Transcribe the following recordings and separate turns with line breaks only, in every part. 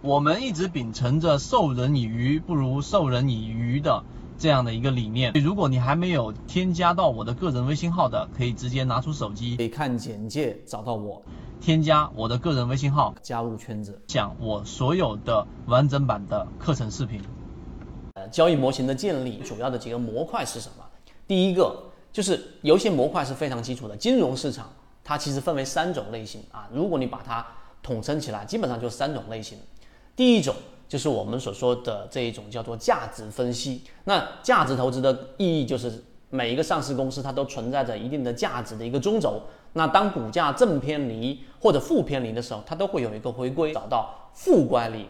我们一直秉承着授人以鱼不如授人以渔的这样的一个理念。如果你还没有添加到我的个人微信号的，可以直接拿出手机，
可以看简介找到我，
添加我的个人微信号，
加入圈子，
讲我所有的完整版的课程视频。
呃，交易模型的建立主要的几个模块是什么？第一个就是有一些模块是非常基础的，金融市场它其实分为三种类型啊，如果你把它统称起来，基本上就是三种类型。第一种就是我们所说的这一种叫做价值分析。那价值投资的意义就是每一个上市公司它都存在着一定的价值的一个中轴。那当股价正偏离或者负偏离的时候，它都会有一个回归，找到负乖离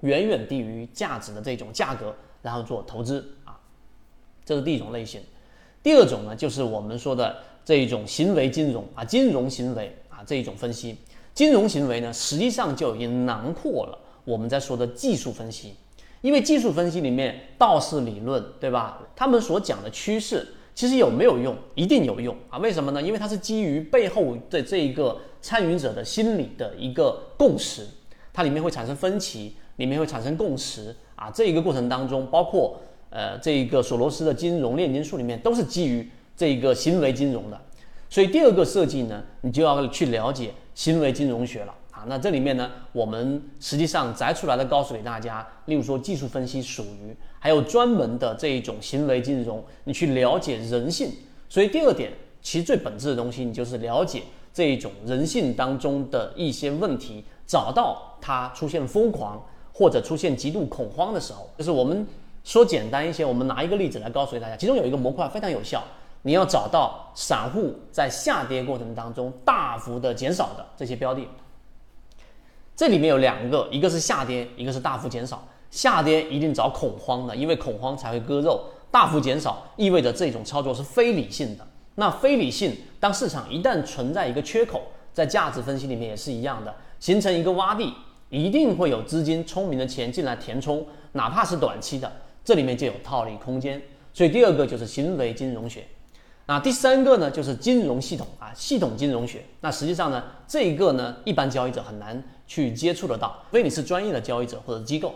远远低于价值的这种价格，然后做投资啊。这是第一种类型。第二种呢，就是我们说的这一种行为金融啊，金融行为啊这一种分析。金融行为呢，实际上就已经囊括了。我们在说的技术分析，因为技术分析里面道氏理论，对吧？他们所讲的趋势，其实有没有用？一定有用啊！为什么呢？因为它是基于背后的这一个参与者的心理的一个共识，它里面会产生分歧，里面会产生共识啊！这一个过程当中，包括呃这一个索罗斯的金融炼金术里面，都是基于这一个行为金融的。所以第二个设计呢，你就要去了解行为金融学了。那这里面呢，我们实际上摘出来的告诉给大家，例如说技术分析属于，还有专门的这一种行为金融，你去了解人性。所以第二点，其实最本质的东西，你就是了解这一种人性当中的一些问题，找到它出现疯狂或者出现极度恐慌的时候，就是我们说简单一些，我们拿一个例子来告诉给大家，其中有一个模块非常有效，你要找到散户在下跌过程当中大幅的减少的这些标的。这里面有两个，一个是下跌，一个是大幅减少。下跌一定找恐慌的，因为恐慌才会割肉。大幅减少意味着这种操作是非理性的。那非理性，当市场一旦存在一个缺口，在价值分析里面也是一样的，形成一个洼地，一定会有资金聪明的钱进来填充，哪怕是短期的，这里面就有套利空间。所以第二个就是行为金融学。那第三个呢，就是金融系统啊，系统金融学。那实际上呢，这一个呢，一般交易者很难去接触得到，除非你是专业的交易者或者机构。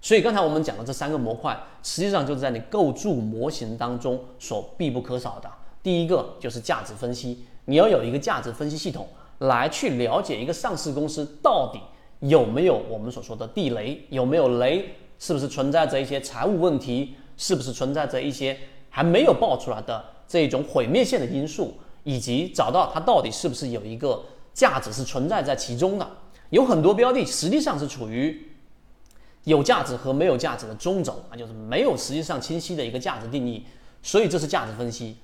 所以刚才我们讲的这三个模块，实际上就是在你构筑模型当中所必不可少的。第一个就是价值分析，你要有一个价值分析系统来去了解一个上市公司到底有没有我们所说的地雷，有没有雷，是不是存在着一些财务问题，是不是存在着一些还没有爆出来的。这种毁灭性的因素，以及找到它到底是不是有一个价值是存在在其中的，有很多标的实际上是处于有价值和没有价值的中轴啊，就是没有实际上清晰的一个价值定义，所以这是价值分析。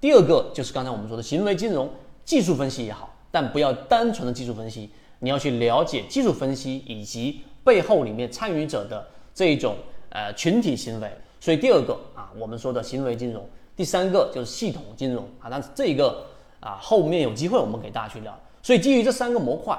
第二个就是刚才我们说的行为金融技术分析也好，但不要单纯的技术分析，你要去了解技术分析以及背后里面参与者的这一种呃群体行为。所以第二个啊，我们说的行为金融。第三个就是系统金融啊，但是这一个啊后面有机会我们给大家去聊。所以基于这三个模块，